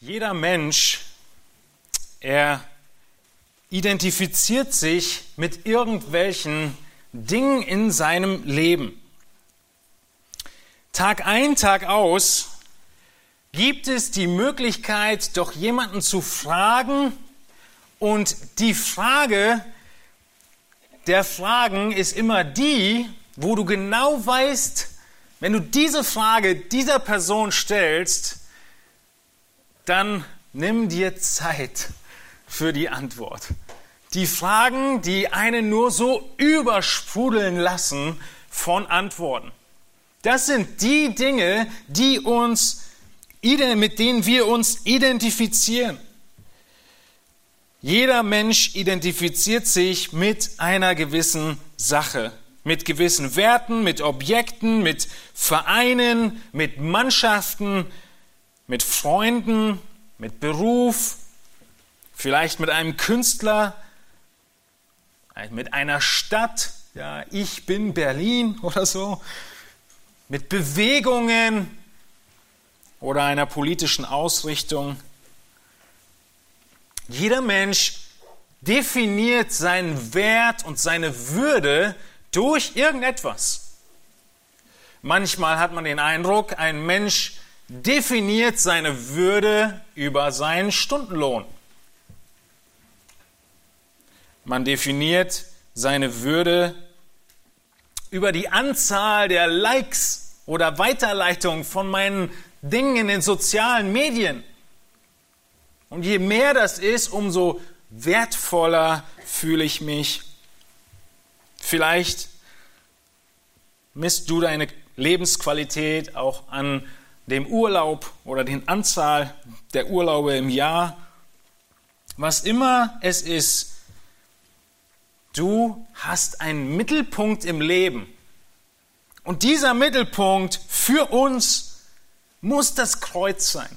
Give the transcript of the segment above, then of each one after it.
Jeder Mensch, er identifiziert sich mit irgendwelchen Dingen in seinem Leben. Tag ein, Tag aus gibt es die Möglichkeit, doch jemanden zu fragen und die Frage der Fragen ist immer die, wo du genau weißt, wenn du diese Frage dieser Person stellst, dann nimm dir Zeit für die Antwort. Die Fragen, die einen nur so übersprudeln lassen von Antworten. Das sind die Dinge, die uns, mit denen wir uns identifizieren. Jeder Mensch identifiziert sich mit einer gewissen Sache, mit gewissen Werten, mit Objekten, mit Vereinen, mit Mannschaften, mit Freunden, mit Beruf, vielleicht mit einem Künstler, mit einer Stadt, ja, ich bin Berlin oder so, mit Bewegungen oder einer politischen Ausrichtung. Jeder Mensch definiert seinen Wert und seine Würde durch irgendetwas. Manchmal hat man den Eindruck, ein Mensch definiert seine Würde über seinen Stundenlohn. Man definiert seine Würde über die Anzahl der Likes oder Weiterleitungen von meinen Dingen in den sozialen Medien. Und je mehr das ist, umso wertvoller fühle ich mich. Vielleicht misst du deine Lebensqualität auch an dem Urlaub oder den Anzahl der Urlaube im Jahr. Was immer es ist, du hast einen Mittelpunkt im Leben. Und dieser Mittelpunkt für uns muss das Kreuz sein.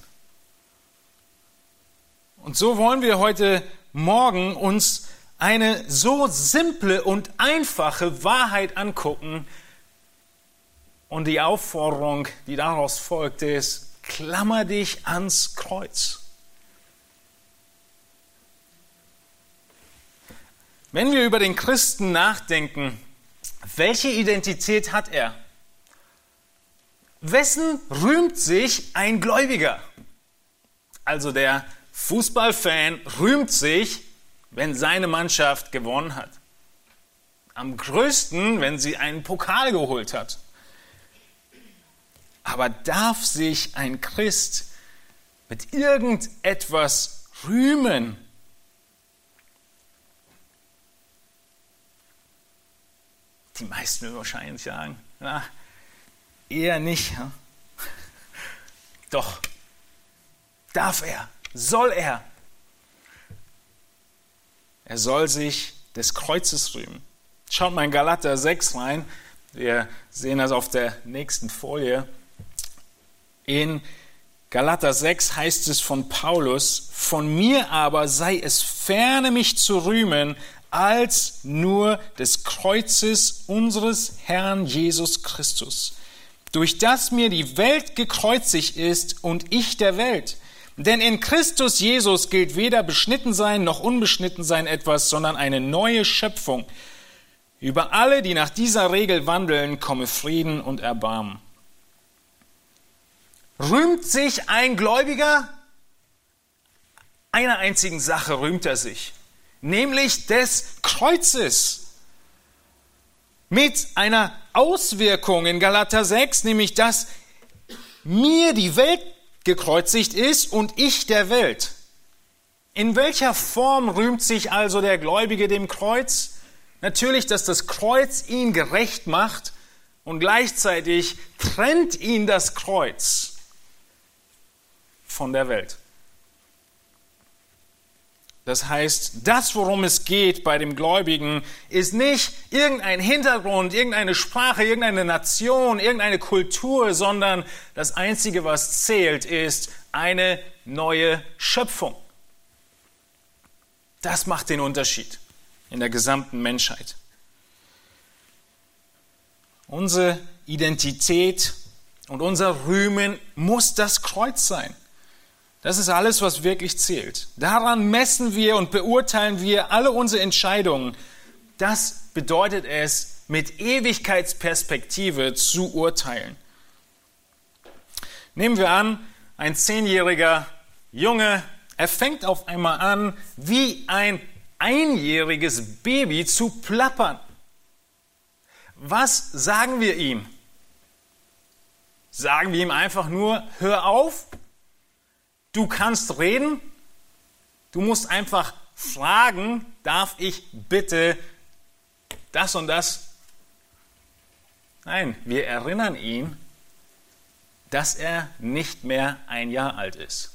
Und so wollen wir heute Morgen uns eine so simple und einfache Wahrheit angucken. Und die Aufforderung, die daraus folgt, ist, klammer dich ans Kreuz. Wenn wir über den Christen nachdenken, welche Identität hat er? Wessen rühmt sich ein Gläubiger? Also der Fußballfan rühmt sich, wenn seine Mannschaft gewonnen hat. Am größten, wenn sie einen Pokal geholt hat. Aber darf sich ein Christ mit irgendetwas rühmen? Die meisten würden wahrscheinlich sagen, na, eher nicht. Ja? Doch, darf er, soll er. Er soll sich des Kreuzes rühmen. Schaut mal in Galater 6 rein. Wir sehen das auf der nächsten Folie. In Galater 6 heißt es von Paulus, von mir aber sei es ferne mich zu rühmen, als nur des Kreuzes unseres Herrn Jesus Christus, durch das mir die Welt gekreuzigt ist und ich der Welt. Denn in Christus Jesus gilt weder beschnitten sein noch unbeschnitten sein etwas, sondern eine neue Schöpfung. Über alle, die nach dieser Regel wandeln, komme Frieden und Erbarmen. Rühmt sich ein Gläubiger? Einer einzigen Sache rühmt er sich nämlich des Kreuzes. Mit einer Auswirkung in Galater 6, nämlich dass mir die Welt gekreuzigt ist und ich der Welt. In welcher Form rühmt sich also der Gläubige dem Kreuz? Natürlich, dass das Kreuz ihn gerecht macht und gleichzeitig trennt ihn das Kreuz von der Welt. Das heißt, das, worum es geht bei dem Gläubigen, ist nicht irgendein Hintergrund, irgendeine Sprache, irgendeine Nation, irgendeine Kultur, sondern das Einzige, was zählt, ist eine neue Schöpfung. Das macht den Unterschied in der gesamten Menschheit. Unsere Identität und unser Rühmen muss das Kreuz sein. Das ist alles, was wirklich zählt. Daran messen wir und beurteilen wir alle unsere Entscheidungen. Das bedeutet es, mit Ewigkeitsperspektive zu urteilen. Nehmen wir an, ein zehnjähriger Junge, er fängt auf einmal an, wie ein einjähriges Baby zu plappern. Was sagen wir ihm? Sagen wir ihm einfach nur, hör auf, du kannst reden, du musst einfach fragen, darf ich bitte das und das? Nein, wir erinnern ihn, dass er nicht mehr ein Jahr alt ist.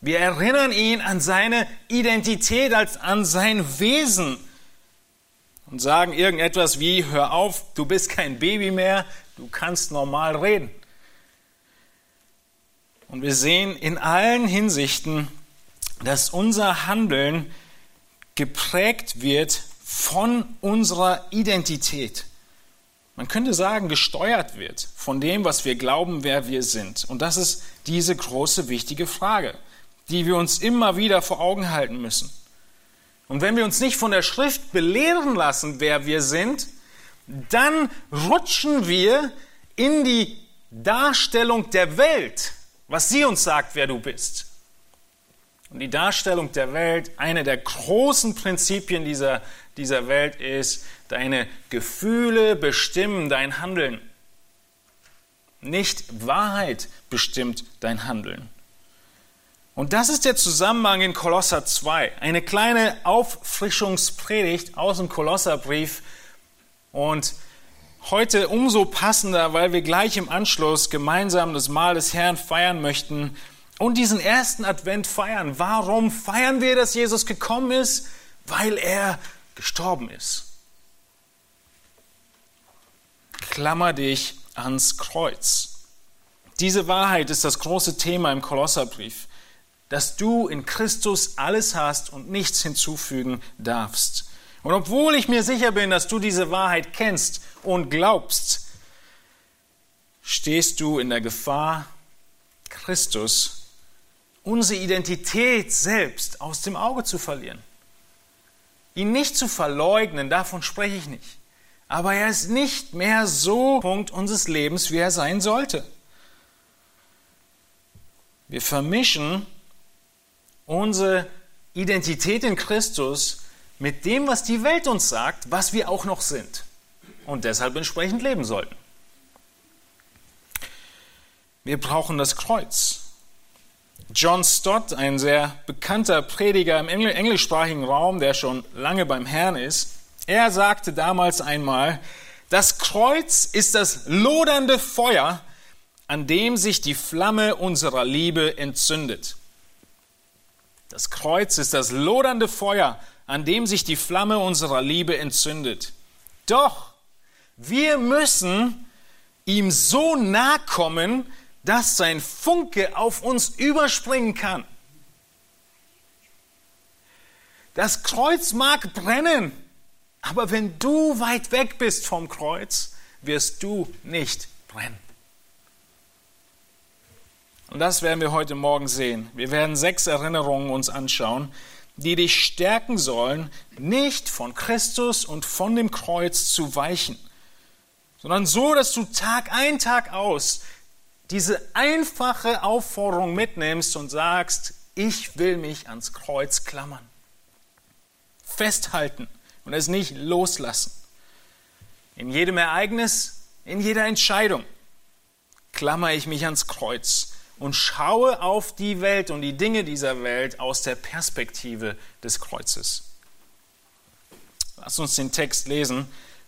Wir erinnern ihn an seine Identität, als an sein Wesen und sagen irgendetwas wie, hör auf, du bist kein Baby mehr, du kannst normal reden. Und wir sehen in allen Hinsichten, dass unser Handeln geprägt wird von unserer Identität. Man könnte sagen, gesteuert wird von dem, was wir glauben, wer wir sind. Und das ist diese große, wichtige Frage, die wir uns immer wieder vor Augen halten müssen. Und wenn wir uns nicht von der Schrift belehren lassen, wer wir sind, dann rutschen wir in die Darstellung der Welt was sie uns sagt, wer du bist. Und die Darstellung der Welt, eine der großen Prinzipien dieser, dieser Welt ist, deine Gefühle bestimmen dein Handeln. Nicht Wahrheit bestimmt dein Handeln. Und das ist der Zusammenhang in Kolosser 2. Eine kleine Auffrischungspredigt aus dem Kolosserbrief. Und heute umso passender, weil wir gleich im Anschluss gemeinsam das Mahl des Herrn feiern möchten und diesen ersten Advent feiern. Warum feiern wir, dass Jesus gekommen ist? Weil er gestorben ist. Klammer dich ans Kreuz. Diese Wahrheit ist das große Thema im Kolosserbrief, dass du in Christus alles hast und nichts hinzufügen darfst. Und obwohl ich mir sicher bin, dass du diese Wahrheit kennst und glaubst, stehst du in der Gefahr, Christus, unsere Identität selbst aus dem Auge zu verlieren. Ihn nicht zu verleugnen, davon spreche ich nicht. Aber er ist nicht mehr so Punkt unseres Lebens, wie er sein sollte. Wir vermischen unsere Identität in Christus mit dem, was die Welt uns sagt, was wir auch noch sind und deshalb entsprechend leben sollten. Wir brauchen das Kreuz. John Stott, ein sehr bekannter Prediger im englischsprachigen Raum, der schon lange beim Herrn ist, er sagte damals einmal, das Kreuz ist das lodernde Feuer, an dem sich die Flamme unserer Liebe entzündet. Das Kreuz ist das lodernde Feuer, an dem sich die Flamme unserer Liebe entzündet. Doch wir müssen ihm so nahe kommen, dass sein Funke auf uns überspringen kann. Das Kreuz mag brennen, aber wenn du weit weg bist vom Kreuz, wirst du nicht brennen. Und das werden wir heute Morgen sehen. Wir werden sechs Erinnerungen uns anschauen, die dich stärken sollen, nicht von Christus und von dem Kreuz zu weichen, sondern so, dass du Tag ein, Tag aus diese einfache Aufforderung mitnimmst und sagst, ich will mich ans Kreuz klammern. Festhalten und es nicht loslassen. In jedem Ereignis, in jeder Entscheidung klammer ich mich ans Kreuz und schaue auf die Welt und die Dinge dieser Welt aus der Perspektive des Kreuzes. Lass uns den Text lesen.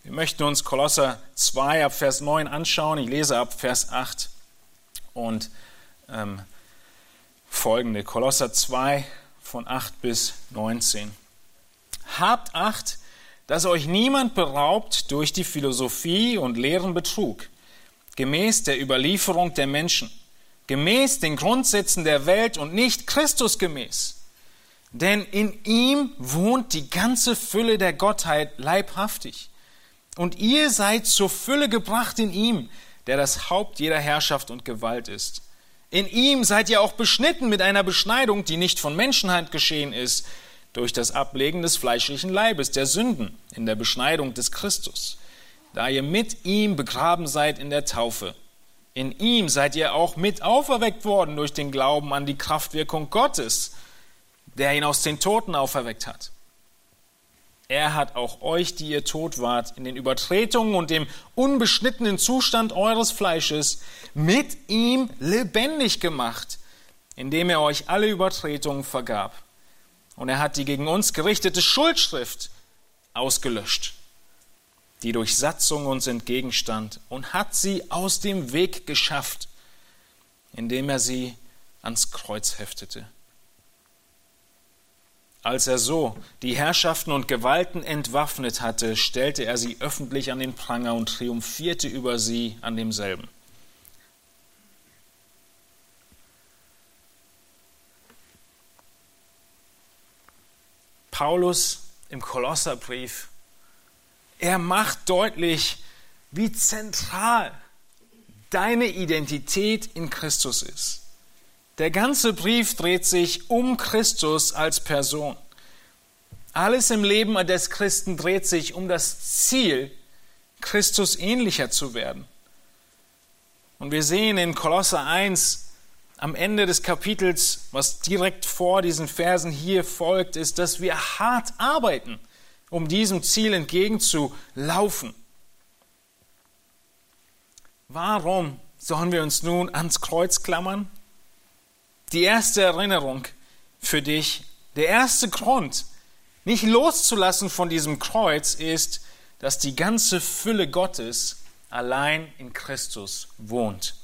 Wir möchten uns Kolosser 2 ab Vers 9 anschauen. Ich lese ab Vers 8 und ähm, folgende. Kolosser 2 von 8 bis 19. Habt Acht, dass euch niemand beraubt durch die Philosophie und leeren Betrug, gemäß der Überlieferung der Menschen gemäß den Grundsätzen der Welt und nicht Christus gemäß. Denn in ihm wohnt die ganze Fülle der Gottheit leibhaftig. Und ihr seid zur Fülle gebracht in ihm, der das Haupt jeder Herrschaft und Gewalt ist. In ihm seid ihr auch beschnitten mit einer Beschneidung, die nicht von Menschenhand geschehen ist, durch das Ablegen des fleischlichen Leibes, der Sünden, in der Beschneidung des Christus, da ihr mit ihm begraben seid in der Taufe. In ihm seid ihr auch mit auferweckt worden durch den Glauben an die Kraftwirkung Gottes, der ihn aus den Toten auferweckt hat. Er hat auch euch, die ihr tot wart, in den Übertretungen und dem unbeschnittenen Zustand eures Fleisches mit ihm lebendig gemacht, indem er euch alle Übertretungen vergab. Und er hat die gegen uns gerichtete Schuldschrift ausgelöscht, die durch Satzung uns entgegenstand, und hat sie aus dem Weg geschafft, indem er sie ans Kreuz heftete. Als er so die Herrschaften und Gewalten entwaffnet hatte, stellte er sie öffentlich an den Pranger und triumphierte über sie an demselben. Paulus im Kolosserbrief, er macht deutlich, wie zentral deine Identität in Christus ist. Der ganze Brief dreht sich um Christus als Person. Alles im Leben des Christen dreht sich um das Ziel, Christus ähnlicher zu werden. Und wir sehen in Kolosser 1 am Ende des Kapitels, was direkt vor diesen Versen hier folgt, ist, dass wir hart arbeiten, um diesem Ziel entgegenzulaufen. Warum sollen wir uns nun ans Kreuz klammern? Die erste Erinnerung für dich, der erste Grund, nicht loszulassen von diesem Kreuz, ist, dass die ganze Fülle Gottes allein in Christus wohnt.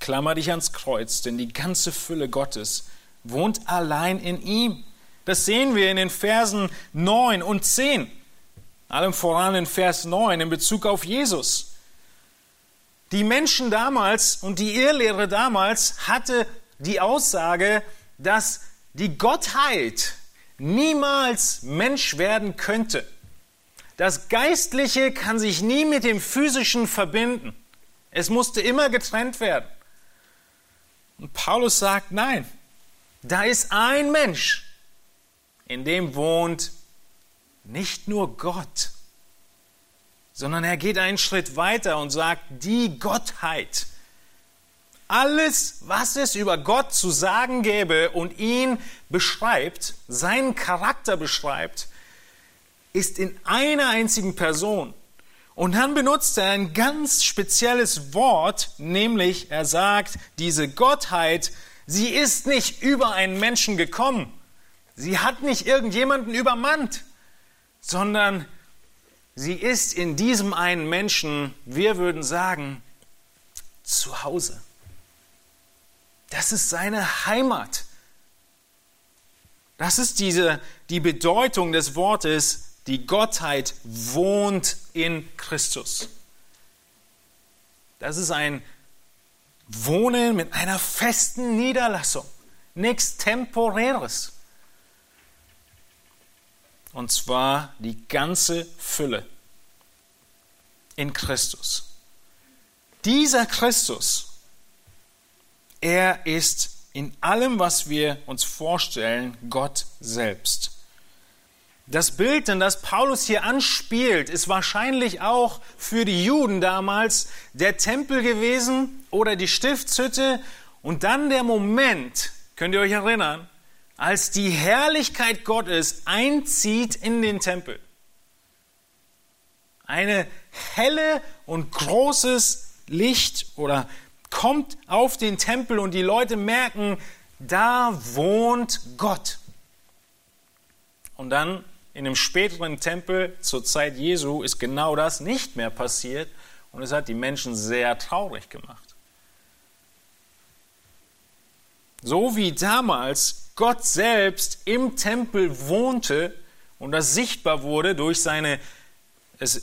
Klammer dich ans Kreuz, denn die ganze Fülle Gottes wohnt allein in ihm. Das sehen wir in den Versen 9 und 10. Allem voran in Vers 9 in Bezug auf Jesus. Die Menschen damals und die Irrlehre damals hatte die Aussage, dass die Gottheit niemals Mensch werden könnte. Das Geistliche kann sich nie mit dem Physischen verbinden. Es musste immer getrennt werden. Und Paulus sagt, nein, da ist ein Mensch, in dem wohnt nicht nur Gott, sondern er geht einen Schritt weiter und sagt, die Gottheit alles, was es über Gott zu sagen gäbe und ihn beschreibt, seinen Charakter beschreibt, ist in einer einzigen Person. Und dann benutzt er ein ganz spezielles Wort, nämlich er sagt, diese Gottheit, sie ist nicht über einen Menschen gekommen. Sie hat nicht irgendjemanden übermannt, sondern sie ist in diesem einen Menschen, wir würden sagen, zu Hause. Das ist seine Heimat. Das ist diese, die Bedeutung des Wortes, die Gottheit wohnt in Christus. Das ist ein Wohnen mit einer festen Niederlassung, nichts Temporäres. Und zwar die ganze Fülle in Christus. Dieser Christus er ist in allem, was wir uns vorstellen, Gott selbst. Das Bild, in das Paulus hier anspielt, ist wahrscheinlich auch für die Juden damals der Tempel gewesen oder die Stiftshütte und dann der Moment, könnt ihr euch erinnern, als die Herrlichkeit Gottes einzieht in den Tempel. Eine helle und großes Licht oder kommt auf den Tempel und die Leute merken, da wohnt Gott. Und dann in dem späteren Tempel zur Zeit Jesu ist genau das nicht mehr passiert und es hat die Menschen sehr traurig gemacht. So wie damals Gott selbst im Tempel wohnte und das sichtbar wurde durch seine,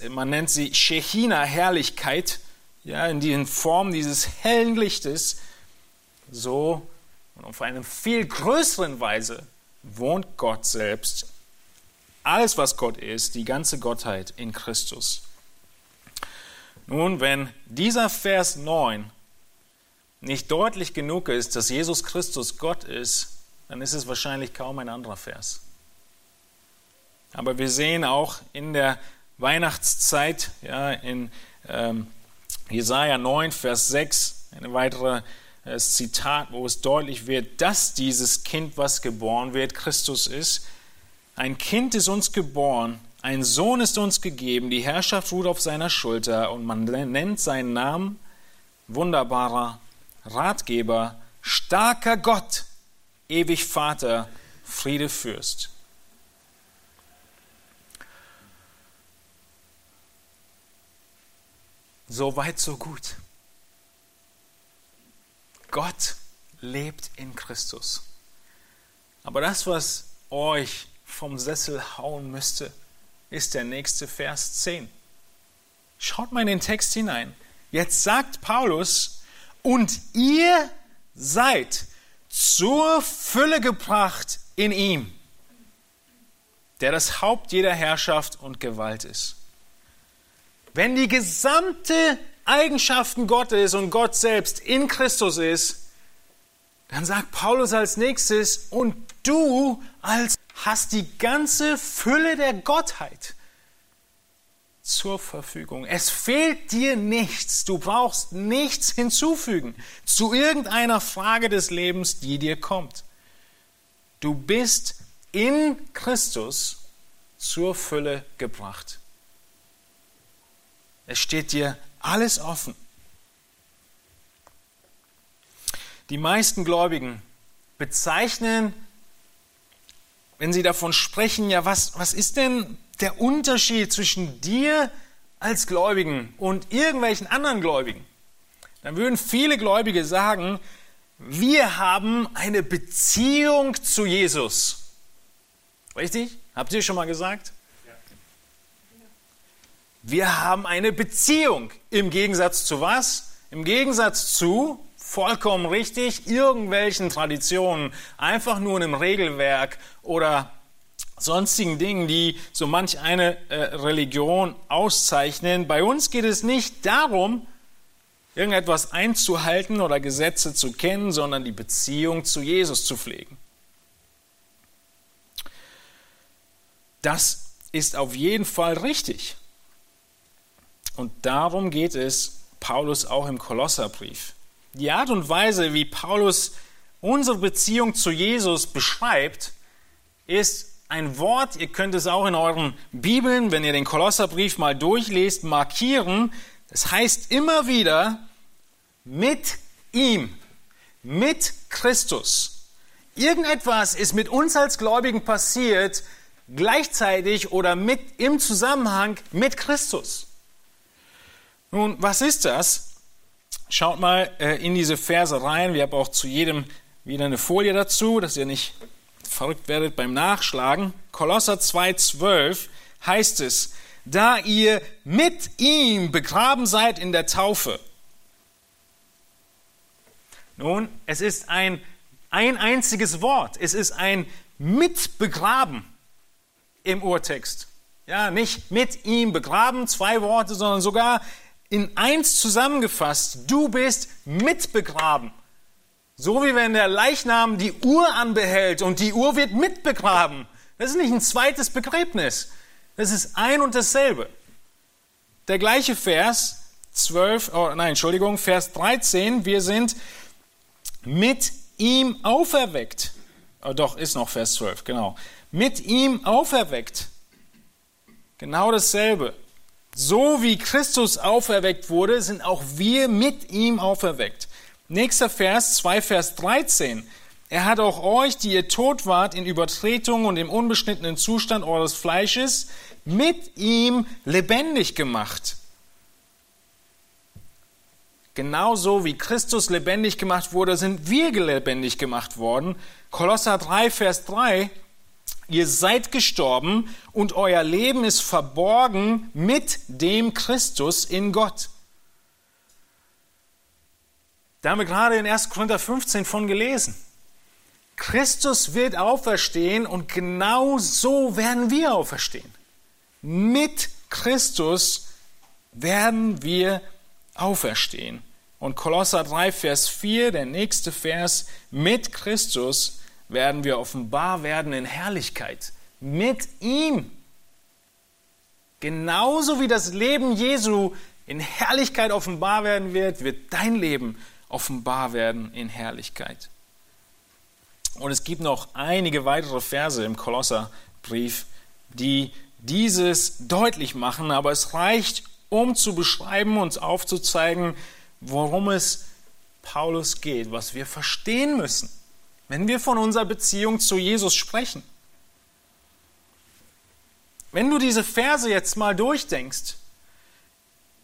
man nennt sie Shechina-Herrlichkeit, ja, in die Form dieses hellen Lichtes, so und auf eine viel größeren Weise wohnt Gott selbst. Alles, was Gott ist, die ganze Gottheit in Christus. Nun, wenn dieser Vers 9 nicht deutlich genug ist, dass Jesus Christus Gott ist, dann ist es wahrscheinlich kaum ein anderer Vers. Aber wir sehen auch in der Weihnachtszeit, ja, in ähm, Jesaja 9, Vers 6, ein weiteres äh, Zitat, wo es deutlich wird, dass dieses Kind, was geboren wird, Christus ist. Ein Kind ist uns geboren, ein Sohn ist uns gegeben, die Herrschaft ruht auf seiner Schulter und man nennt seinen Namen wunderbarer Ratgeber, starker Gott, ewig Vater, Friede Fürst. So weit, so gut. Gott lebt in Christus. Aber das, was euch vom Sessel hauen müsste, ist der nächste Vers 10. Schaut mal in den Text hinein. Jetzt sagt Paulus, und ihr seid zur Fülle gebracht in ihm, der das Haupt jeder Herrschaft und Gewalt ist. Wenn die gesamte Eigenschaften Gottes und Gott selbst in Christus ist, dann sagt Paulus als nächstes, und du als hast die ganze Fülle der Gottheit zur Verfügung. Es fehlt dir nichts. Du brauchst nichts hinzufügen zu irgendeiner Frage des Lebens, die dir kommt. Du bist in Christus zur Fülle gebracht. Es steht dir alles offen. Die meisten Gläubigen bezeichnen, wenn sie davon sprechen, ja, was, was ist denn der Unterschied zwischen dir als Gläubigen und irgendwelchen anderen Gläubigen? Dann würden viele Gläubige sagen, wir haben eine Beziehung zu Jesus. Richtig? Habt ihr schon mal gesagt? Wir haben eine Beziehung. Im Gegensatz zu was? Im Gegensatz zu, vollkommen richtig, irgendwelchen Traditionen, einfach nur einem Regelwerk oder sonstigen Dingen, die so manch eine äh, Religion auszeichnen. Bei uns geht es nicht darum, irgendetwas einzuhalten oder Gesetze zu kennen, sondern die Beziehung zu Jesus zu pflegen. Das ist auf jeden Fall richtig. Und darum geht es Paulus auch im Kolosserbrief. Die Art und Weise, wie Paulus unsere Beziehung zu Jesus beschreibt, ist ein Wort, ihr könnt es auch in euren Bibeln, wenn ihr den Kolosserbrief mal durchlest, markieren. Das heißt immer wieder mit ihm, mit Christus. Irgendetwas ist mit uns als Gläubigen passiert, gleichzeitig oder mit im Zusammenhang mit Christus. Nun, was ist das? Schaut mal äh, in diese Verse rein. Wir haben auch zu jedem wieder eine Folie dazu, dass ihr nicht verrückt werdet beim Nachschlagen. Kolosser 2,12 heißt es, da ihr mit ihm begraben seid in der Taufe. Nun, es ist ein, ein einziges Wort. Es ist ein mitbegraben im Urtext. Ja, nicht mit ihm begraben, zwei Worte, sondern sogar in eins zusammengefasst, du bist mitbegraben. So wie wenn der Leichnam die Uhr anbehält und die Uhr wird mitbegraben. Das ist nicht ein zweites Begräbnis. Das ist ein und dasselbe. Der gleiche Vers 12, oh nein, Entschuldigung, Vers 13, wir sind mit ihm auferweckt. Oh, doch, ist noch Vers 12, genau. Mit ihm auferweckt. Genau dasselbe. So wie Christus auferweckt wurde, sind auch wir mit ihm auferweckt. Nächster Vers, 2 Vers 13. Er hat auch euch, die ihr tot wart in Übertretung und im unbeschnittenen Zustand eures Fleisches, mit ihm lebendig gemacht. Genauso wie Christus lebendig gemacht wurde, sind wir lebendig gemacht worden. Kolosser 3, Vers 3. Ihr seid gestorben und euer Leben ist verborgen mit dem Christus in Gott. Da haben wir gerade in 1. Korinther 15 von gelesen. Christus wird auferstehen und genau so werden wir auferstehen. Mit Christus werden wir auferstehen. Und Kolosser 3, Vers 4, der nächste Vers, mit Christus werden wir offenbar werden in Herrlichkeit. Mit ihm. Genauso wie das Leben Jesu in Herrlichkeit offenbar werden wird, wird dein Leben offenbar werden in Herrlichkeit. Und es gibt noch einige weitere Verse im Kolosserbrief, die dieses deutlich machen, aber es reicht, um zu beschreiben und aufzuzeigen, worum es Paulus geht, was wir verstehen müssen, wenn wir von unserer Beziehung zu Jesus sprechen. Wenn du diese Verse jetzt mal durchdenkst,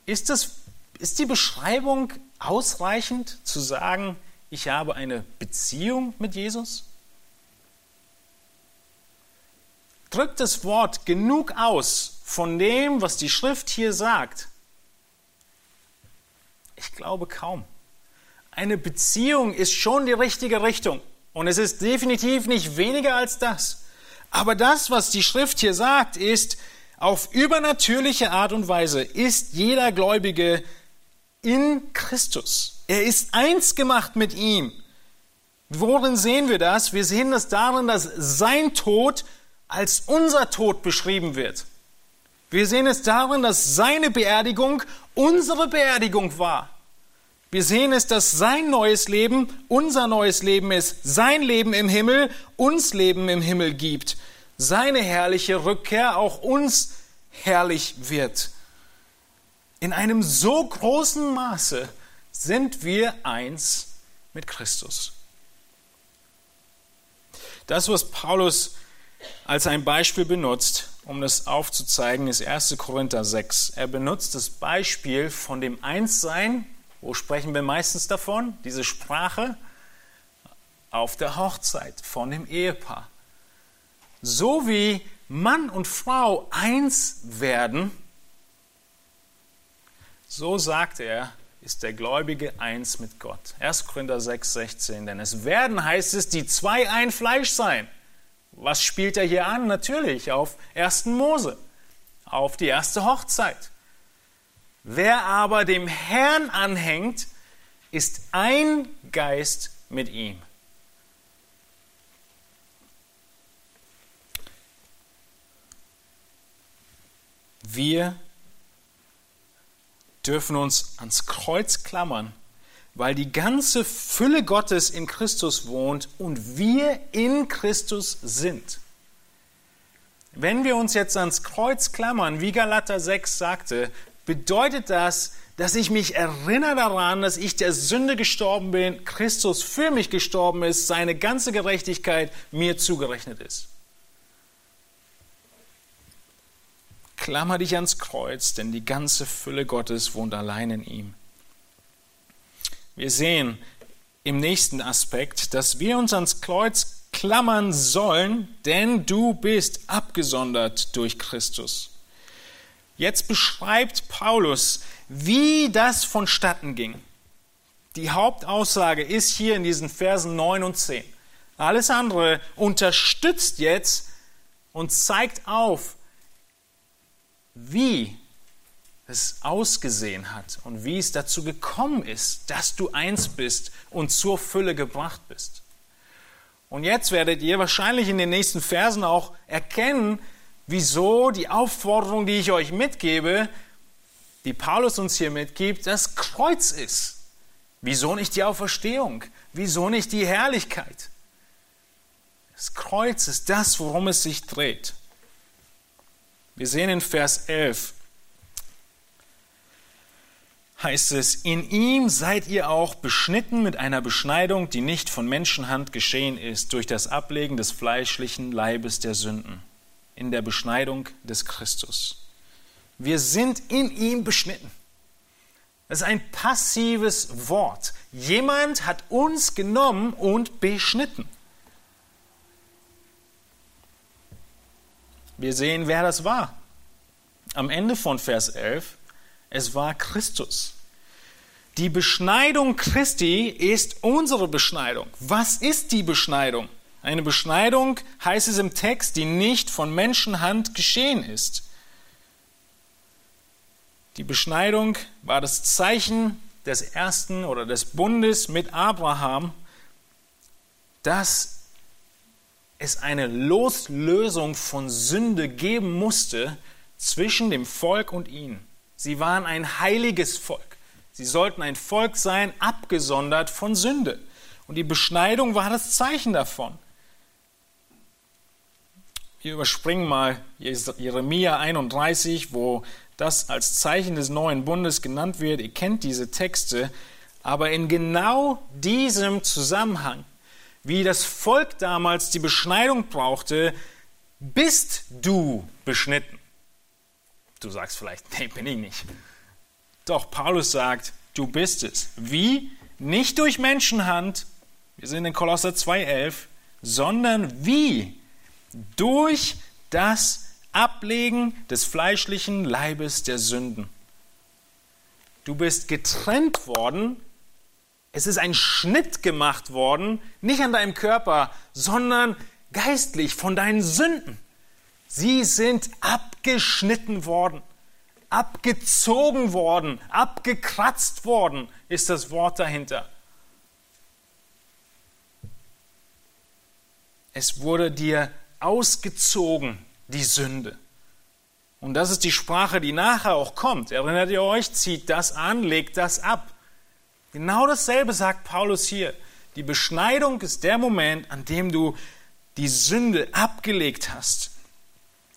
ist, das, ist die Beschreibung ausreichend zu sagen, ich habe eine Beziehung mit Jesus? Drückt das Wort genug aus von dem, was die Schrift hier sagt? Ich glaube kaum. Eine Beziehung ist schon die richtige Richtung und es ist definitiv nicht weniger als das. Aber das, was die Schrift hier sagt, ist, auf übernatürliche Art und Weise ist jeder Gläubige in Christus. Er ist eins gemacht mit ihm. Worin sehen wir das? Wir sehen das darin, dass sein Tod als unser Tod beschrieben wird. Wir sehen es darin, dass seine Beerdigung unsere Beerdigung war. Wir sehen es, dass sein neues Leben unser neues Leben ist, sein Leben im Himmel uns Leben im Himmel gibt, seine herrliche Rückkehr auch uns herrlich wird. In einem so großen Maße sind wir eins mit Christus. Das, was Paulus als ein Beispiel benutzt, um das aufzuzeigen, ist 1. Korinther 6. Er benutzt das Beispiel von dem Einssein, wo sprechen wir meistens davon? Diese Sprache auf der Hochzeit von dem Ehepaar. So wie Mann und Frau eins werden, so sagt er, ist der Gläubige eins mit Gott. 1. Korinther 6, 16. Denn es werden, heißt es, die zwei ein Fleisch sein. Was spielt er hier an? Natürlich auf 1. Mose, auf die erste Hochzeit. Wer aber dem Herrn anhängt, ist ein Geist mit ihm. Wir dürfen uns ans Kreuz klammern, weil die ganze Fülle Gottes in Christus wohnt und wir in Christus sind. Wenn wir uns jetzt ans Kreuz klammern, wie Galater 6 sagte, bedeutet das, dass ich mich erinnere daran, dass ich der Sünde gestorben bin, Christus für mich gestorben ist, seine ganze Gerechtigkeit mir zugerechnet ist. Klammer dich ans Kreuz, denn die ganze Fülle Gottes wohnt allein in ihm. Wir sehen im nächsten Aspekt, dass wir uns ans Kreuz klammern sollen, denn du bist abgesondert durch Christus. Jetzt beschreibt Paulus, wie das vonstatten ging. Die Hauptaussage ist hier in diesen Versen 9 und 10. Alles andere unterstützt jetzt und zeigt auf, wie es ausgesehen hat und wie es dazu gekommen ist, dass du eins bist und zur Fülle gebracht bist. Und jetzt werdet ihr wahrscheinlich in den nächsten Versen auch erkennen, wieso die Aufforderung, die ich euch mitgebe, die Paulus uns hier mitgibt, das Kreuz ist. Wieso nicht die Auferstehung? Wieso nicht die Herrlichkeit? Das Kreuz ist das, worum es sich dreht. Wir sehen in Vers 11, heißt es, in ihm seid ihr auch beschnitten mit einer Beschneidung, die nicht von Menschenhand geschehen ist, durch das Ablegen des fleischlichen Leibes der Sünden, in der Beschneidung des Christus. Wir sind in ihm beschnitten. Das ist ein passives Wort. Jemand hat uns genommen und beschnitten. Wir sehen, wer das war. Am Ende von Vers 11, es war Christus. Die Beschneidung Christi ist unsere Beschneidung. Was ist die Beschneidung? Eine Beschneidung heißt es im Text, die nicht von Menschenhand geschehen ist. Die Beschneidung war das Zeichen des ersten oder des Bundes mit Abraham, dass es eine Loslösung von Sünde geben musste zwischen dem Volk und ihnen. Sie waren ein heiliges Volk. Sie sollten ein Volk sein, abgesondert von Sünde. Und die Beschneidung war das Zeichen davon. Wir überspringen mal Jeremia 31, wo das als Zeichen des neuen Bundes genannt wird. Ihr kennt diese Texte. Aber in genau diesem Zusammenhang, wie das Volk damals die Beschneidung brauchte, bist du beschnitten. Du sagst vielleicht, nee, bin ich nicht. Doch Paulus sagt, du bist es. Wie? Nicht durch Menschenhand, wir sind in Kolosser 2,11, sondern wie? Durch das Ablegen des fleischlichen Leibes der Sünden. Du bist getrennt worden, es ist ein Schnitt gemacht worden, nicht an deinem Körper, sondern geistlich von deinen Sünden. Sie sind abgeschnitten worden, abgezogen worden, abgekratzt worden, ist das Wort dahinter. Es wurde dir ausgezogen, die Sünde. Und das ist die Sprache, die nachher auch kommt. Erinnert ihr euch? Zieht das an, legt das ab. Genau dasselbe sagt Paulus hier. Die Beschneidung ist der Moment, an dem du die Sünde abgelegt hast.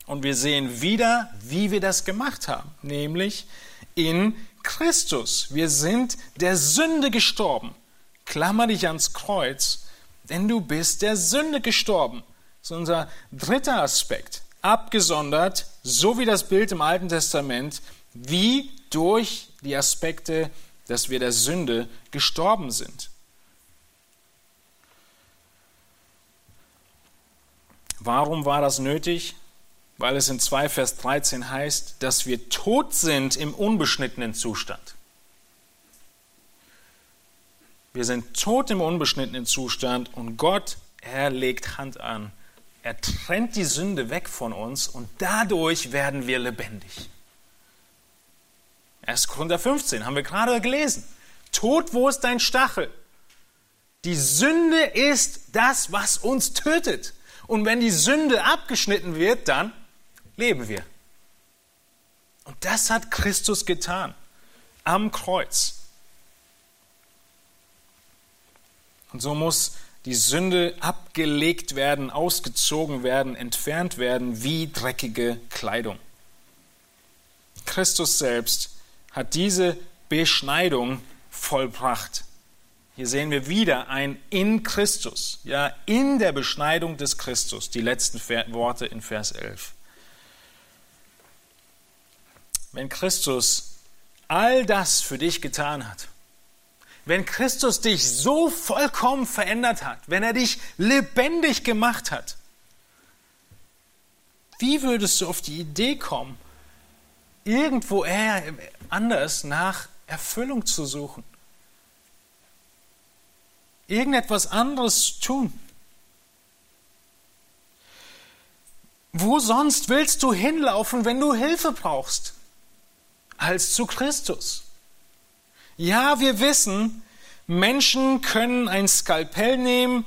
Und wir sehen wieder, wie wir das gemacht haben, nämlich in Christus. Wir sind der Sünde gestorben. Klammer dich ans Kreuz, denn du bist der Sünde gestorben. Das ist unser dritter Aspekt. Abgesondert, so wie das Bild im Alten Testament, wie durch die Aspekte, dass wir der Sünde gestorben sind. Warum war das nötig? Weil es in 2 Vers 13 heißt, dass wir tot sind im unbeschnittenen Zustand. Wir sind tot im unbeschnittenen Zustand und Gott, er legt Hand an er trennt die Sünde weg von uns und dadurch werden wir lebendig. 1. Korinther 15 haben wir gerade gelesen. Tod, wo ist dein Stachel? Die Sünde ist das, was uns tötet. Und wenn die Sünde abgeschnitten wird, dann leben wir. Und das hat Christus getan am Kreuz. Und so muss die Sünde abgelegt werden, ausgezogen werden, entfernt werden wie dreckige Kleidung. Christus selbst hat diese Beschneidung vollbracht. Hier sehen wir wieder ein in Christus, ja, in der Beschneidung des Christus, die letzten Worte in Vers 11. Wenn Christus all das für dich getan hat, wenn Christus dich so vollkommen verändert hat, wenn er dich lebendig gemacht hat, wie würdest du auf die Idee kommen, irgendwo anders nach Erfüllung zu suchen? Irgendetwas anderes zu tun? Wo sonst willst du hinlaufen, wenn du Hilfe brauchst, als zu Christus? Ja, wir wissen, Menschen können ein Skalpell nehmen,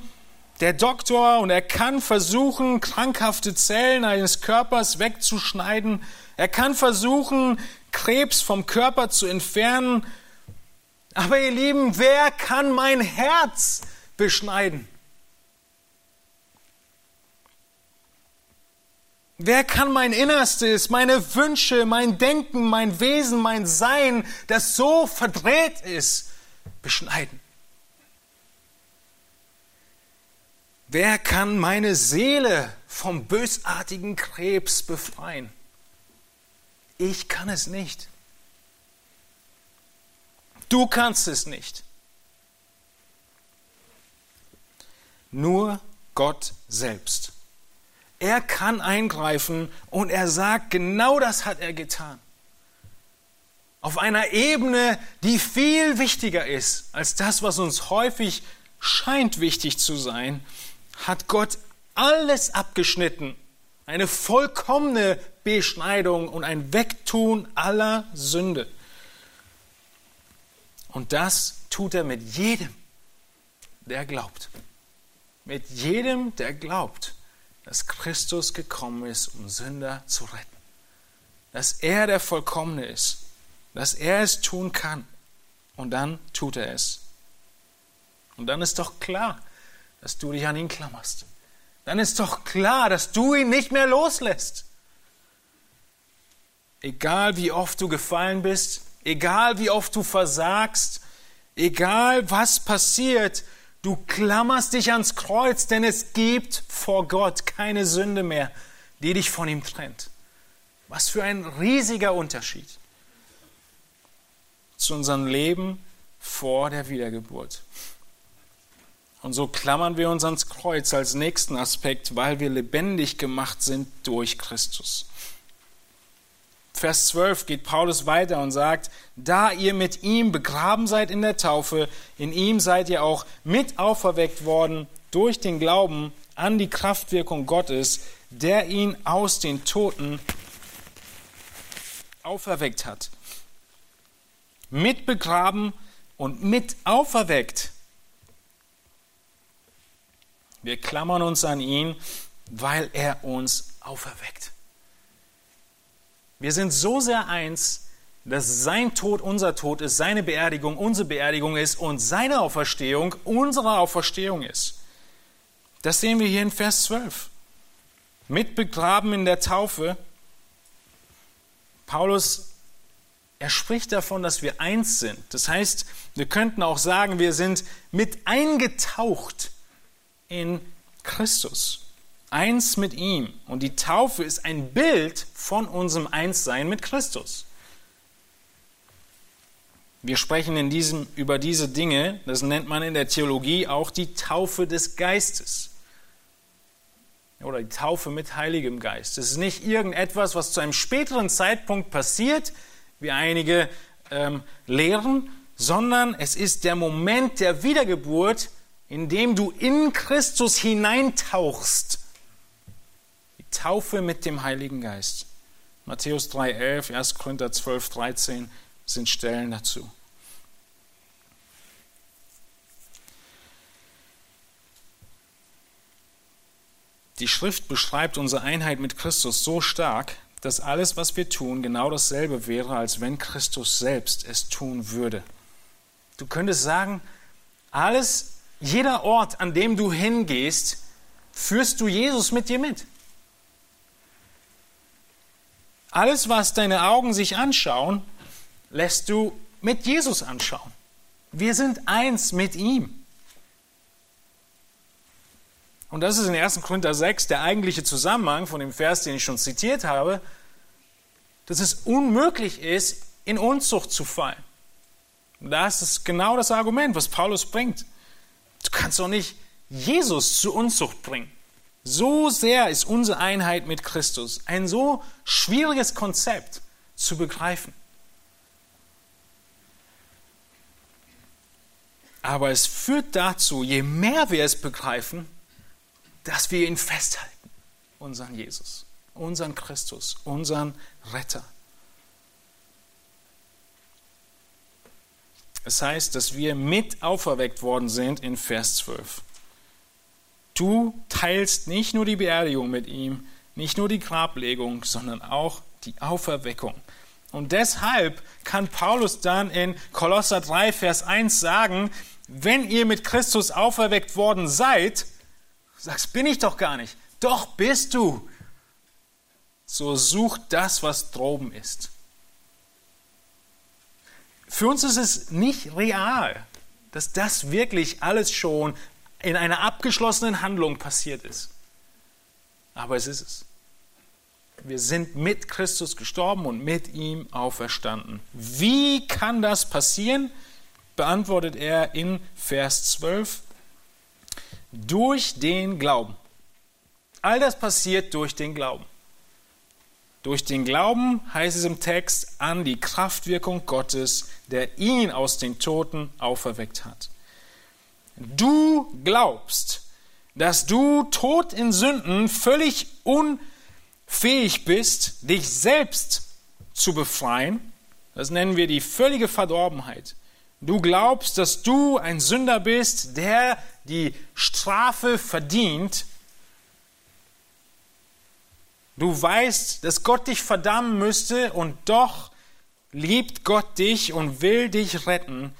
der Doktor, und er kann versuchen, krankhafte Zellen eines Körpers wegzuschneiden. Er kann versuchen, Krebs vom Körper zu entfernen. Aber ihr Lieben, wer kann mein Herz beschneiden? Wer kann mein Innerstes, meine Wünsche, mein Denken, mein Wesen, mein Sein, das so verdreht ist, beschneiden? Wer kann meine Seele vom bösartigen Krebs befreien? Ich kann es nicht. Du kannst es nicht. Nur Gott selbst. Er kann eingreifen und er sagt, genau das hat er getan. Auf einer Ebene, die viel wichtiger ist als das, was uns häufig scheint wichtig zu sein, hat Gott alles abgeschnitten. Eine vollkommene Beschneidung und ein Wegtun aller Sünde. Und das tut er mit jedem, der glaubt. Mit jedem, der glaubt, dass Christus gekommen ist, um Sünder zu retten. Dass er der Vollkommene ist. Dass er es tun kann. Und dann tut er es. Und dann ist doch klar, dass du dich an ihn klammerst. Dann ist doch klar, dass du ihn nicht mehr loslässt. Egal wie oft du gefallen bist, egal wie oft du versagst, egal was passiert, du klammerst dich ans Kreuz, denn es gibt vor Gott keine Sünde mehr, die dich von ihm trennt. Was für ein riesiger Unterschied zu unserem Leben vor der Wiedergeburt. Und so klammern wir uns ans Kreuz als nächsten Aspekt, weil wir lebendig gemacht sind durch Christus. Vers 12 geht Paulus weiter und sagt, da ihr mit ihm begraben seid in der Taufe, in ihm seid ihr auch mit auferweckt worden durch den Glauben an die Kraftwirkung Gottes, der ihn aus den Toten auferweckt hat. Mit begraben und mit auferweckt. Wir klammern uns an ihn, weil er uns auferweckt. Wir sind so sehr eins, dass sein Tod unser Tod ist, seine Beerdigung unsere Beerdigung ist und seine Auferstehung unsere Auferstehung ist. Das sehen wir hier in Vers 12. Mit begraben in der Taufe. Paulus, er spricht davon, dass wir eins sind. Das heißt, wir könnten auch sagen, wir sind mit eingetaucht in Christus eins mit ihm. Und die Taufe ist ein Bild von unserem Einssein mit Christus. Wir sprechen in diesem, über diese Dinge, das nennt man in der Theologie auch die Taufe des Geistes. Oder die Taufe mit Heiligem Geist. Es ist nicht irgendetwas, was zu einem späteren Zeitpunkt passiert, wie einige ähm, lehren, sondern es ist der Moment der Wiedergeburt, in dem du in Christus hineintauchst Taufe mit dem Heiligen Geist. Matthäus 3,11, 1. Korinther 12, 13 sind Stellen dazu. Die Schrift beschreibt unsere Einheit mit Christus so stark, dass alles, was wir tun, genau dasselbe wäre, als wenn Christus selbst es tun würde. Du könntest sagen, alles, jeder Ort, an dem du hingehst, führst du Jesus mit dir mit. Alles, was deine Augen sich anschauen, lässt du mit Jesus anschauen. Wir sind eins mit ihm. Und das ist in 1. Korinther 6 der eigentliche Zusammenhang von dem Vers, den ich schon zitiert habe, dass es unmöglich ist, in Unzucht zu fallen. Das ist genau das Argument, was Paulus bringt. Du kannst doch nicht Jesus zu Unzucht bringen. So sehr ist unsere Einheit mit Christus ein so schwieriges Konzept zu begreifen. Aber es führt dazu, je mehr wir es begreifen, dass wir ihn festhalten, unseren Jesus, unseren Christus, unseren Retter. Es heißt, dass wir mit auferweckt worden sind in Vers 12. Du teilst nicht nur die Beerdigung mit ihm, nicht nur die Grablegung, sondern auch die Auferweckung. Und deshalb kann Paulus dann in Kolosser 3, Vers 1 sagen, wenn ihr mit Christus auferweckt worden seid, sagst, bin ich doch gar nicht. Doch bist du. So sucht das, was droben ist. Für uns ist es nicht real, dass das wirklich alles schon in einer abgeschlossenen Handlung passiert ist. Aber es ist es. Wir sind mit Christus gestorben und mit ihm auferstanden. Wie kann das passieren? Beantwortet er in Vers 12. Durch den Glauben. All das passiert durch den Glauben. Durch den Glauben heißt es im Text an die Kraftwirkung Gottes, der ihn aus den Toten auferweckt hat. Du glaubst, dass du tot in Sünden völlig unfähig bist, dich selbst zu befreien. Das nennen wir die völlige Verdorbenheit. Du glaubst, dass du ein Sünder bist, der die Strafe verdient. Du weißt, dass Gott dich verdammen müsste und doch liebt Gott dich und will dich retten.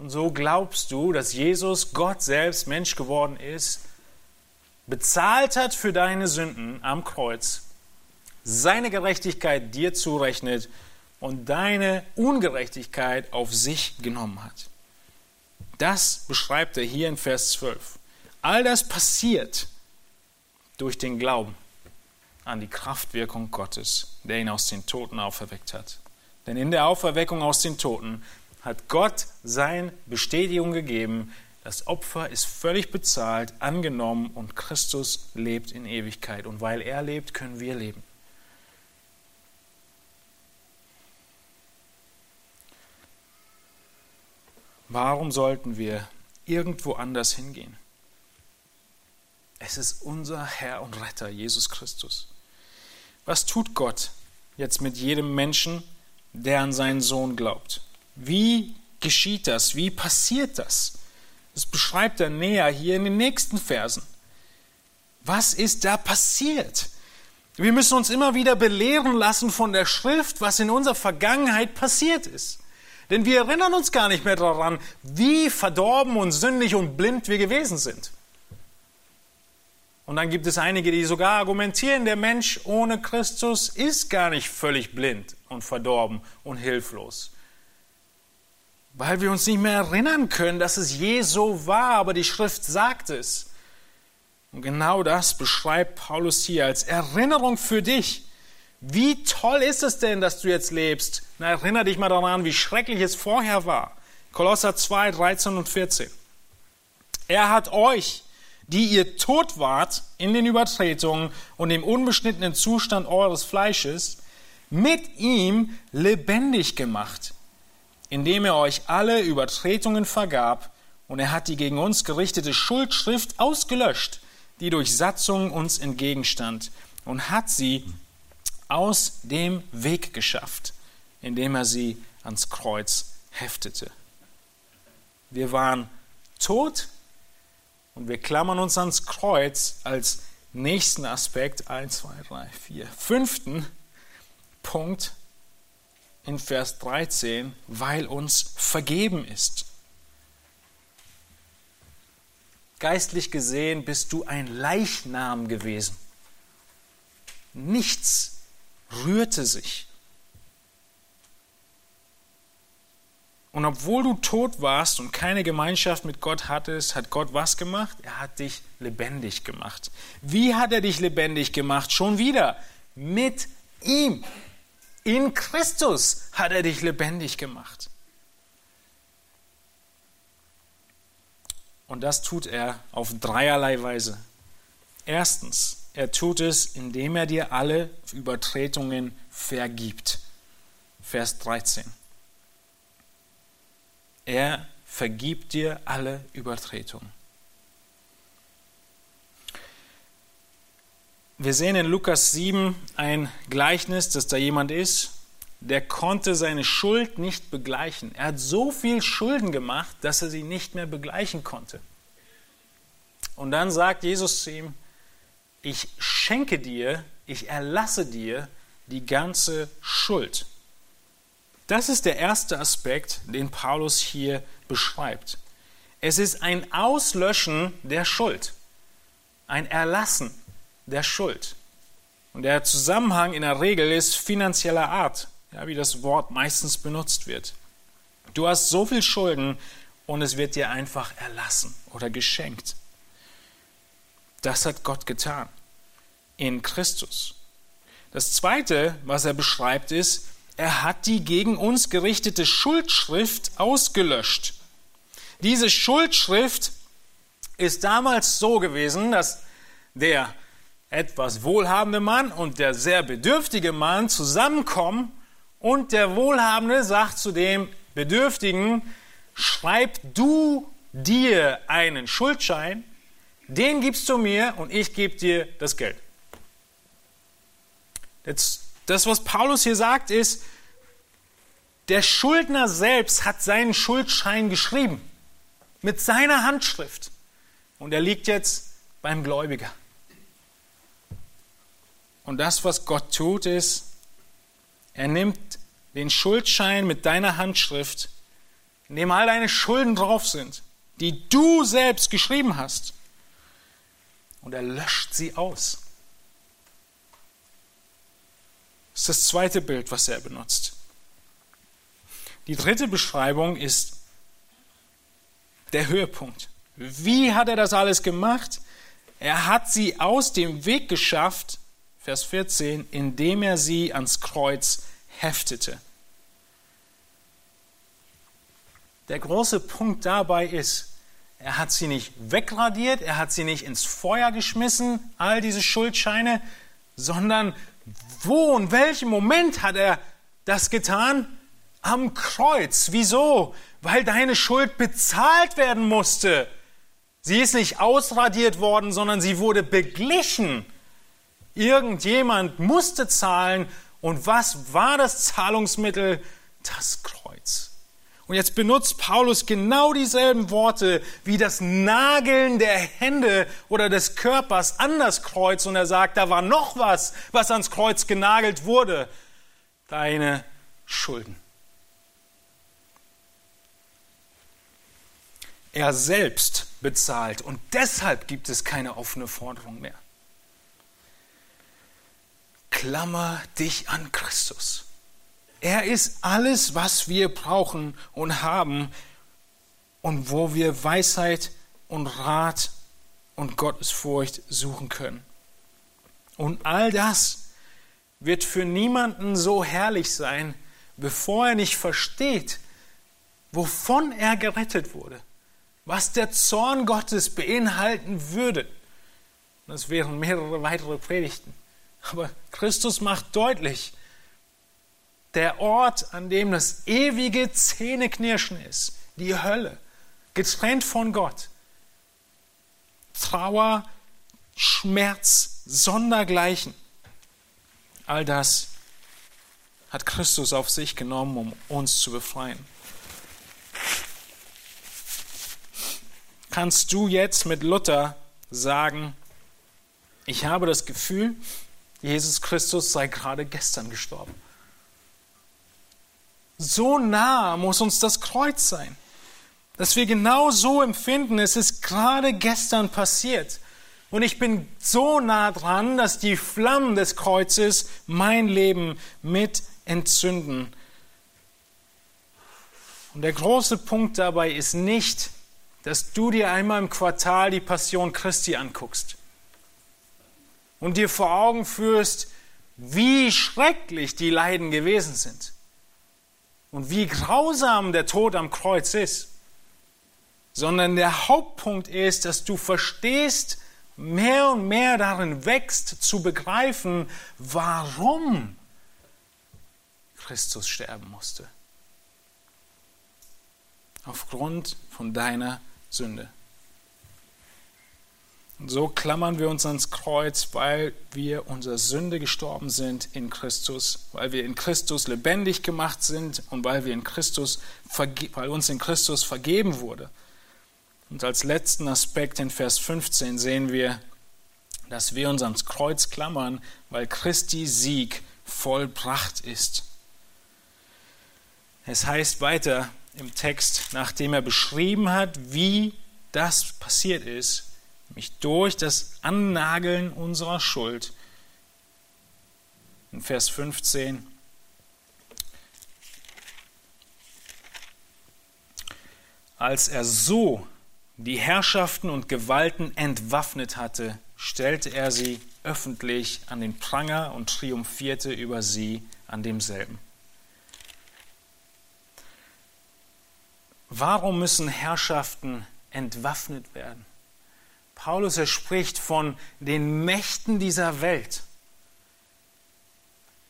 Und so glaubst du, dass Jesus, Gott selbst, Mensch geworden ist, bezahlt hat für deine Sünden am Kreuz, seine Gerechtigkeit dir zurechnet und deine Ungerechtigkeit auf sich genommen hat. Das beschreibt er hier in Vers 12. All das passiert durch den Glauben an die Kraftwirkung Gottes, der ihn aus den Toten auferweckt hat. Denn in der Auferweckung aus den Toten hat Gott seine Bestätigung gegeben, das Opfer ist völlig bezahlt, angenommen und Christus lebt in Ewigkeit. Und weil er lebt, können wir leben. Warum sollten wir irgendwo anders hingehen? Es ist unser Herr und Retter, Jesus Christus. Was tut Gott jetzt mit jedem Menschen, der an seinen Sohn glaubt? Wie geschieht das? Wie passiert das? Das beschreibt er näher hier in den nächsten Versen. Was ist da passiert? Wir müssen uns immer wieder belehren lassen von der Schrift, was in unserer Vergangenheit passiert ist. Denn wir erinnern uns gar nicht mehr daran, wie verdorben und sündig und blind wir gewesen sind. Und dann gibt es einige, die sogar argumentieren, der Mensch ohne Christus ist gar nicht völlig blind und verdorben und hilflos. Weil wir uns nicht mehr erinnern können, dass es je so war, aber die Schrift sagt es. Und genau das beschreibt Paulus hier als Erinnerung für dich. Wie toll ist es denn, dass du jetzt lebst? Na, erinnere dich mal daran, wie schrecklich es vorher war. Kolosser 2, 13 und 14. Er hat euch, die ihr tot wart in den Übertretungen und im unbeschnittenen Zustand eures Fleisches, mit ihm lebendig gemacht, indem er euch alle Übertretungen vergab und er hat die gegen uns gerichtete Schuldschrift ausgelöscht, die durch Satzung uns entgegenstand und hat sie aus dem Weg geschafft, indem er sie ans Kreuz heftete. Wir waren tot und wir klammern uns ans Kreuz als nächsten Aspekt, 1, 2, 3, 4, fünften Punkt in Vers 13, weil uns vergeben ist. Geistlich gesehen bist du ein Leichnam gewesen. Nichts rührte sich. Und obwohl du tot warst und keine Gemeinschaft mit Gott hattest, hat Gott was gemacht? Er hat dich lebendig gemacht. Wie hat er dich lebendig gemacht? Schon wieder mit ihm. In Christus hat er dich lebendig gemacht. Und das tut er auf dreierlei Weise. Erstens, er tut es, indem er dir alle Übertretungen vergibt. Vers 13. Er vergibt dir alle Übertretungen. Wir sehen in Lukas 7 ein Gleichnis, dass da jemand ist, der konnte seine Schuld nicht begleichen. Er hat so viel Schulden gemacht, dass er sie nicht mehr begleichen konnte. Und dann sagt Jesus zu ihm, ich schenke dir, ich erlasse dir die ganze Schuld. Das ist der erste Aspekt, den Paulus hier beschreibt. Es ist ein Auslöschen der Schuld, ein Erlassen der Schuld. Und der Zusammenhang in der Regel ist finanzieller Art, ja, wie das Wort meistens benutzt wird. Du hast so viel Schulden und es wird dir einfach erlassen oder geschenkt. Das hat Gott getan in Christus. Das Zweite, was er beschreibt, ist, er hat die gegen uns gerichtete Schuldschrift ausgelöscht. Diese Schuldschrift ist damals so gewesen, dass der etwas wohlhabende Mann und der sehr bedürftige Mann zusammenkommen und der Wohlhabende sagt zu dem Bedürftigen, schreib du dir einen Schuldschein den gibst du mir und ich gebe dir das Geld. Jetzt, das, was Paulus hier sagt, ist, Der Schuldner selbst hat seinen Schuldschein geschrieben mit seiner Handschrift und er liegt jetzt beim Gläubiger. Und das, was Gott tut, ist, er nimmt den Schuldschein mit deiner Handschrift, in dem all deine Schulden drauf sind, die du selbst geschrieben hast, und er löscht sie aus. Das ist das zweite Bild, was er benutzt. Die dritte Beschreibung ist der Höhepunkt. Wie hat er das alles gemacht? Er hat sie aus dem Weg geschafft, Vers 14, indem er sie ans Kreuz heftete. Der große Punkt dabei ist, er hat sie nicht wegradiert, er hat sie nicht ins Feuer geschmissen, all diese Schuldscheine, sondern wo und welchem Moment hat er das getan? Am Kreuz. Wieso? Weil deine Schuld bezahlt werden musste. Sie ist nicht ausradiert worden, sondern sie wurde beglichen. Irgendjemand musste zahlen. Und was war das Zahlungsmittel? Das Kreuz. Und jetzt benutzt Paulus genau dieselben Worte wie das Nageln der Hände oder des Körpers an das Kreuz. Und er sagt, da war noch was, was ans Kreuz genagelt wurde. Deine Schulden. Er selbst bezahlt und deshalb gibt es keine offene Forderung mehr. Klammer dich an Christus. Er ist alles, was wir brauchen und haben und wo wir Weisheit und Rat und Gottesfurcht suchen können. Und all das wird für niemanden so herrlich sein, bevor er nicht versteht, wovon er gerettet wurde, was der Zorn Gottes beinhalten würde. Das wären mehrere weitere Predigten. Aber Christus macht deutlich, der Ort, an dem das ewige Zähneknirschen ist, die Hölle, getrennt von Gott. Trauer, Schmerz, Sondergleichen. All das hat Christus auf sich genommen, um uns zu befreien. Kannst du jetzt mit Luther sagen, ich habe das Gefühl, Jesus Christus sei gerade gestern gestorben? So nah muss uns das Kreuz sein, dass wir genau so empfinden, es ist gerade gestern passiert. Und ich bin so nah dran, dass die Flammen des Kreuzes mein Leben mit entzünden. Und der große Punkt dabei ist nicht, dass du dir einmal im Quartal die Passion Christi anguckst und dir vor Augen führst, wie schrecklich die Leiden gewesen sind und wie grausam der Tod am Kreuz ist, sondern der Hauptpunkt ist, dass du verstehst, mehr und mehr darin wächst, zu begreifen, warum Christus sterben musste. Aufgrund von deiner Sünde. Und so klammern wir uns ans Kreuz, weil wir unserer Sünde gestorben sind in Christus, weil wir in Christus lebendig gemacht sind und weil, wir in Christus, weil uns in Christus vergeben wurde. Und als letzten Aspekt in Vers 15 sehen wir, dass wir uns ans Kreuz klammern, weil Christi Sieg vollbracht ist. Es heißt weiter im Text, nachdem er beschrieben hat, wie das passiert ist, nämlich durch das Annageln unserer Schuld. In Vers 15. Als er so die Herrschaften und Gewalten entwaffnet hatte, stellte er sie öffentlich an den Pranger und triumphierte über sie an demselben. Warum müssen Herrschaften entwaffnet werden? Paulus, er spricht von den Mächten dieser Welt.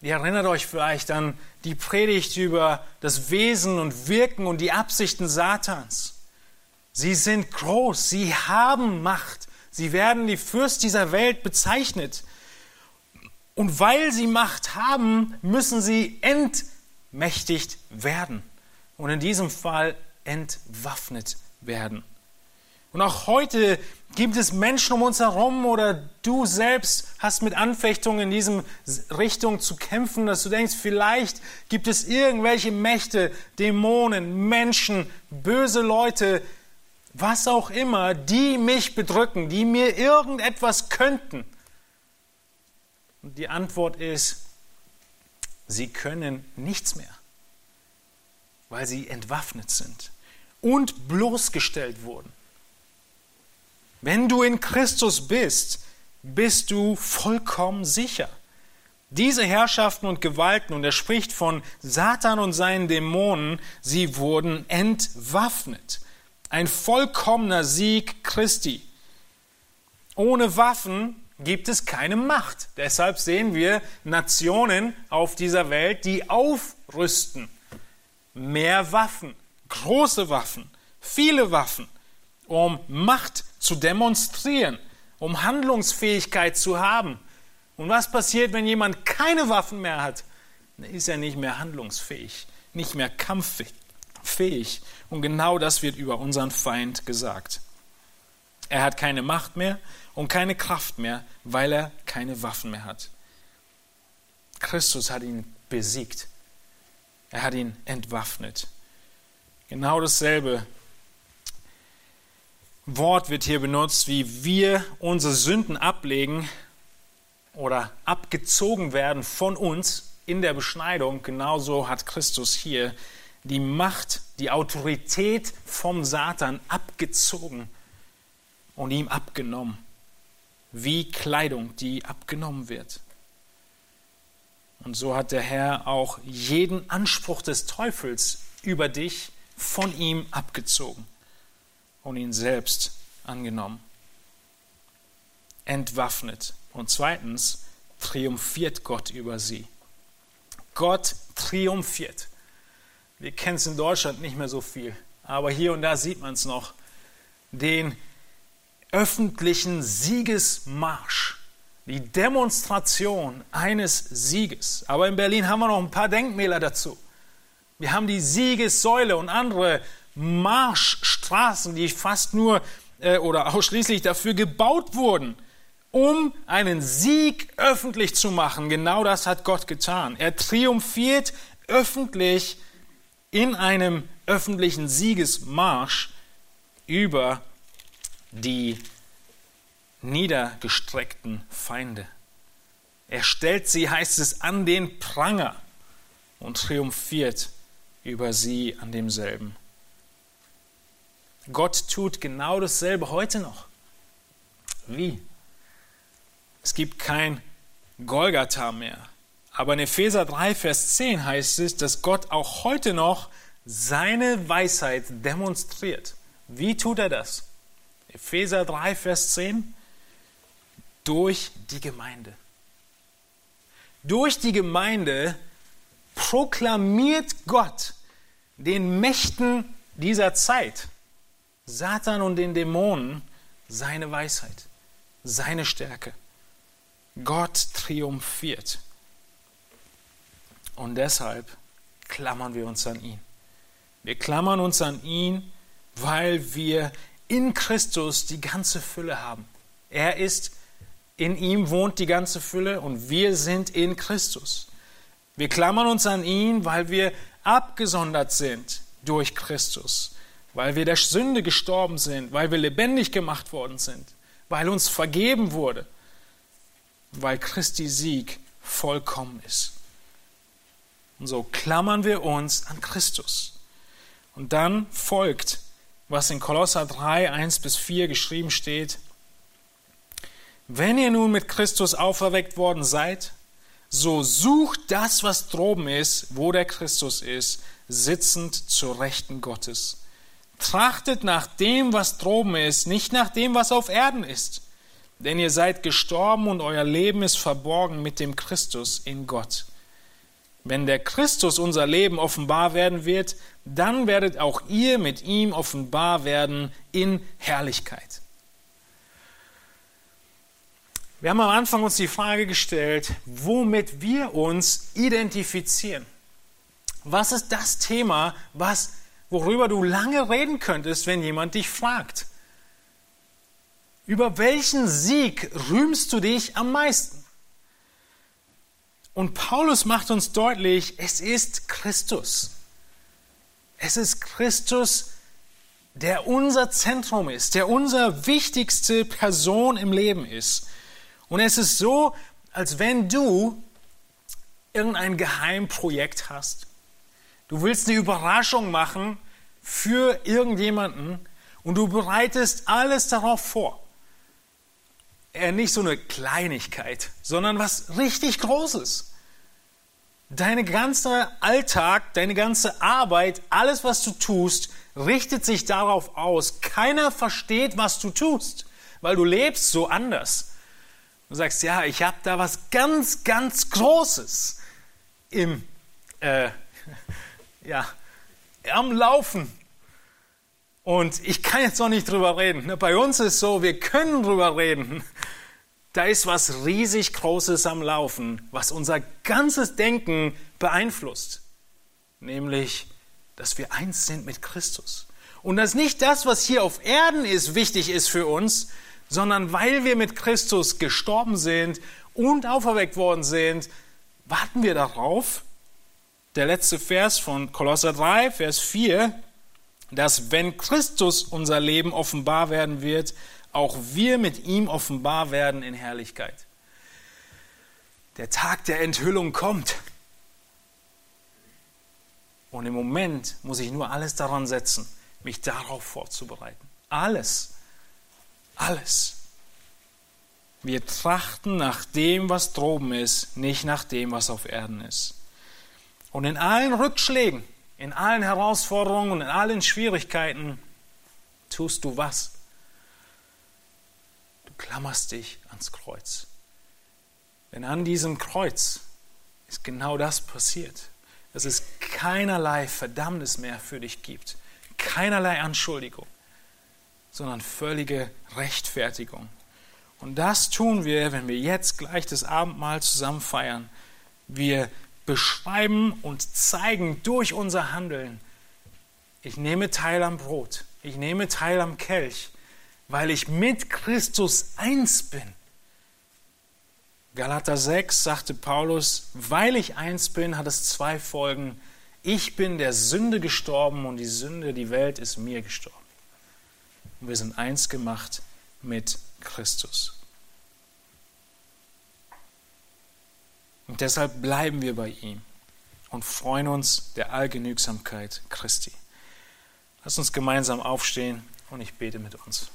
Ihr erinnert euch vielleicht an die Predigt über das Wesen und Wirken und die Absichten Satans. Sie sind groß, sie haben Macht, sie werden die Fürst dieser Welt bezeichnet. Und weil sie Macht haben, müssen sie ermächtigt werden und in diesem Fall entwaffnet werden. Und auch heute gibt es Menschen um uns herum oder du selbst hast mit Anfechtungen in diesem Richtung zu kämpfen, dass du denkst, vielleicht gibt es irgendwelche Mächte, Dämonen, Menschen, böse Leute, was auch immer, die mich bedrücken, die mir irgendetwas könnten. Und die Antwort ist, sie können nichts mehr, weil sie entwaffnet sind und bloßgestellt wurden. Wenn du in Christus bist, bist du vollkommen sicher. Diese Herrschaften und Gewalten, und er spricht von Satan und seinen Dämonen, sie wurden entwaffnet. Ein vollkommener Sieg Christi. Ohne Waffen gibt es keine Macht. Deshalb sehen wir Nationen auf dieser Welt, die aufrüsten. Mehr Waffen, große Waffen, viele Waffen, um Macht zu demonstrieren, um Handlungsfähigkeit zu haben. Und was passiert, wenn jemand keine Waffen mehr hat? Dann ist er nicht mehr handlungsfähig, nicht mehr kampffähig fähig. Und genau das wird über unseren Feind gesagt. Er hat keine Macht mehr und keine Kraft mehr, weil er keine Waffen mehr hat. Christus hat ihn besiegt. Er hat ihn entwaffnet. Genau dasselbe Wort wird hier benutzt, wie wir unsere Sünden ablegen oder abgezogen werden von uns in der Beschneidung. Genauso hat Christus hier die Macht, die Autorität vom Satan abgezogen und ihm abgenommen, wie Kleidung, die abgenommen wird. Und so hat der Herr auch jeden Anspruch des Teufels über dich von ihm abgezogen und ihn selbst angenommen. Entwaffnet. Und zweitens triumphiert Gott über sie. Gott triumphiert. Wir kennen es in Deutschland nicht mehr so viel, aber hier und da sieht man es noch. Den öffentlichen Siegesmarsch, die Demonstration eines Sieges. Aber in Berlin haben wir noch ein paar Denkmäler dazu. Wir haben die Siegessäule und andere Marschstraßen, die fast nur äh, oder ausschließlich dafür gebaut wurden, um einen Sieg öffentlich zu machen. Genau das hat Gott getan. Er triumphiert öffentlich in einem öffentlichen Siegesmarsch über die niedergestreckten Feinde. Er stellt sie, heißt es, an den Pranger und triumphiert über sie an demselben. Gott tut genau dasselbe heute noch. Wie? Es gibt kein Golgatha mehr. Aber in Epheser 3, Vers 10 heißt es, dass Gott auch heute noch seine Weisheit demonstriert. Wie tut er das? Epheser 3, Vers 10. Durch die Gemeinde. Durch die Gemeinde proklamiert Gott den Mächten dieser Zeit, Satan und den Dämonen, seine Weisheit, seine Stärke. Gott triumphiert. Und deshalb klammern wir uns an ihn. Wir klammern uns an ihn, weil wir in Christus die ganze Fülle haben. Er ist, in ihm wohnt die ganze Fülle und wir sind in Christus. Wir klammern uns an ihn, weil wir abgesondert sind durch Christus, weil wir der Sünde gestorben sind, weil wir lebendig gemacht worden sind, weil uns vergeben wurde, weil Christi Sieg vollkommen ist. Und so klammern wir uns an Christus. Und dann folgt, was in Kolosser 3, 1 bis 4 geschrieben steht. Wenn ihr nun mit Christus auferweckt worden seid, so sucht das, was droben ist, wo der Christus ist, sitzend zur Rechten Gottes. Trachtet nach dem, was droben ist, nicht nach dem, was auf Erden ist. Denn ihr seid gestorben und euer Leben ist verborgen mit dem Christus in Gott. Wenn der Christus unser Leben offenbar werden wird, dann werdet auch ihr mit ihm offenbar werden in Herrlichkeit. Wir haben am Anfang uns die Frage gestellt, womit wir uns identifizieren. Was ist das Thema, was, worüber du lange reden könntest, wenn jemand dich fragt? Über welchen Sieg rühmst du dich am meisten? Und Paulus macht uns deutlich, es ist Christus. Es ist Christus, der unser Zentrum ist, der unser wichtigste Person im Leben ist. Und es ist so, als wenn du irgendein Geheimprojekt hast. Du willst eine Überraschung machen für irgendjemanden und du bereitest alles darauf vor. Eher nicht so eine Kleinigkeit, sondern was richtig Großes. Deine ganze Alltag, deine ganze Arbeit, alles, was du tust, richtet sich darauf aus. Keiner versteht, was du tust, weil du lebst so anders. Du sagst, ja, ich habe da was ganz, ganz Großes im, äh, ja, am Laufen. Und ich kann jetzt noch nicht drüber reden. Ne, bei uns ist so, wir können drüber reden. Da ist was riesig Großes am Laufen, was unser ganzes Denken beeinflusst. Nämlich, dass wir eins sind mit Christus. Und dass nicht das, was hier auf Erden ist, wichtig ist für uns, sondern weil wir mit Christus gestorben sind und auferweckt worden sind, warten wir darauf, der letzte Vers von Kolosser 3, Vers 4, dass wenn Christus unser Leben offenbar werden wird, auch wir mit ihm offenbar werden in Herrlichkeit. Der Tag der Enthüllung kommt. Und im Moment muss ich nur alles daran setzen, mich darauf vorzubereiten. Alles. Alles. Wir trachten nach dem, was droben ist, nicht nach dem, was auf Erden ist. Und in allen Rückschlägen, in allen Herausforderungen und in allen Schwierigkeiten tust du was? Du klammerst dich ans Kreuz. Denn an diesem Kreuz ist genau das passiert, dass es keinerlei Verdammnis mehr für dich gibt, keinerlei Anschuldigung, sondern völlige Rechtfertigung. Und das tun wir, wenn wir jetzt gleich das Abendmahl zusammen feiern. Wir beschreiben und zeigen durch unser Handeln, ich nehme teil am Brot, ich nehme teil am Kelch, weil ich mit Christus eins bin. Galater 6 sagte Paulus, weil ich eins bin, hat es zwei Folgen. Ich bin der Sünde gestorben und die Sünde, die Welt ist mir gestorben. Und wir sind eins gemacht mit Christus. Und deshalb bleiben wir bei ihm und freuen uns der Allgenügsamkeit Christi. Lass uns gemeinsam aufstehen und ich bete mit uns.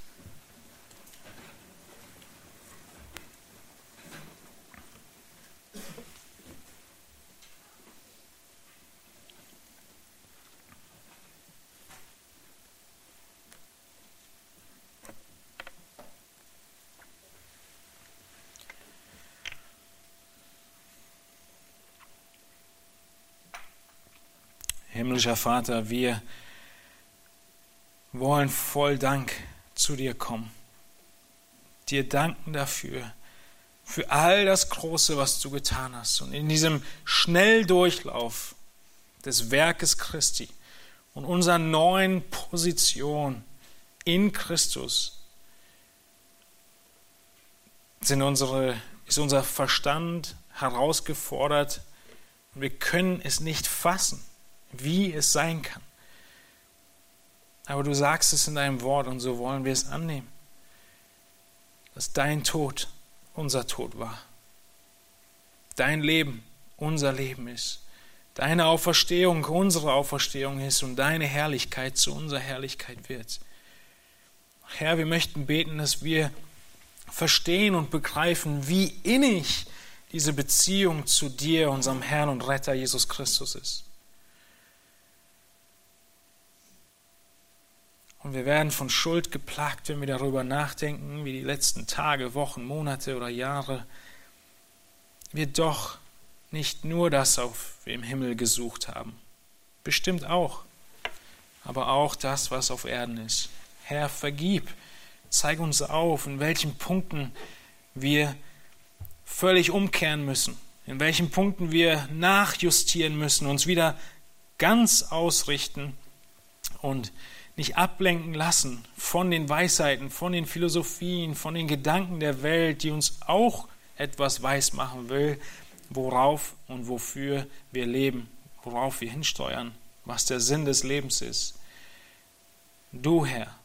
Himmlischer Vater, wir wollen voll Dank zu dir kommen. Dir danken dafür, für all das Große, was du getan hast. Und in diesem Schnelldurchlauf des Werkes Christi und unserer neuen Position in Christus sind unsere, ist unser Verstand herausgefordert wir können es nicht fassen wie es sein kann. Aber du sagst es in deinem Wort und so wollen wir es annehmen, dass dein Tod unser Tod war, dein Leben unser Leben ist, deine Auferstehung unsere Auferstehung ist und deine Herrlichkeit zu unserer Herrlichkeit wird. Herr, wir möchten beten, dass wir verstehen und begreifen, wie innig diese Beziehung zu dir, unserem Herrn und Retter Jesus Christus ist. Und wir werden von Schuld geplagt, wenn wir darüber nachdenken, wie die letzten Tage, Wochen, Monate oder Jahre wir doch nicht nur das auf im Himmel gesucht haben. Bestimmt auch. Aber auch das, was auf Erden ist. Herr, vergib. Zeig uns auf, in welchen Punkten wir völlig umkehren müssen. In welchen Punkten wir nachjustieren müssen, uns wieder ganz ausrichten und nicht ablenken lassen von den Weisheiten, von den Philosophien, von den Gedanken der Welt, die uns auch etwas weismachen will, worauf und wofür wir leben, worauf wir hinsteuern, was der Sinn des Lebens ist. Du, Herr,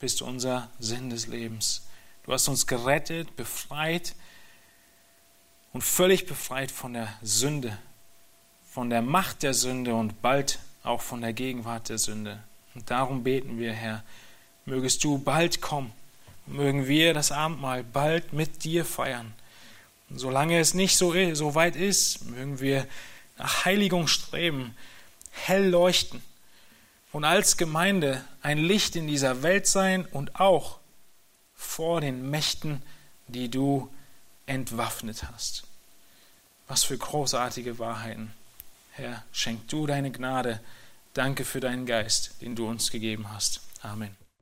bist unser Sinn des Lebens. Du hast uns gerettet, befreit und völlig befreit von der Sünde, von der Macht der Sünde und bald auch von der Gegenwart der Sünde. Und darum beten wir, Herr, mögest du bald kommen, mögen wir das Abendmahl bald mit dir feiern. Und solange es nicht so, so weit ist, mögen wir nach Heiligung streben, hell leuchten und als Gemeinde ein Licht in dieser Welt sein und auch vor den Mächten, die du entwaffnet hast. Was für großartige Wahrheiten. Herr, schenk du deine Gnade. Danke für deinen Geist, den du uns gegeben hast. Amen.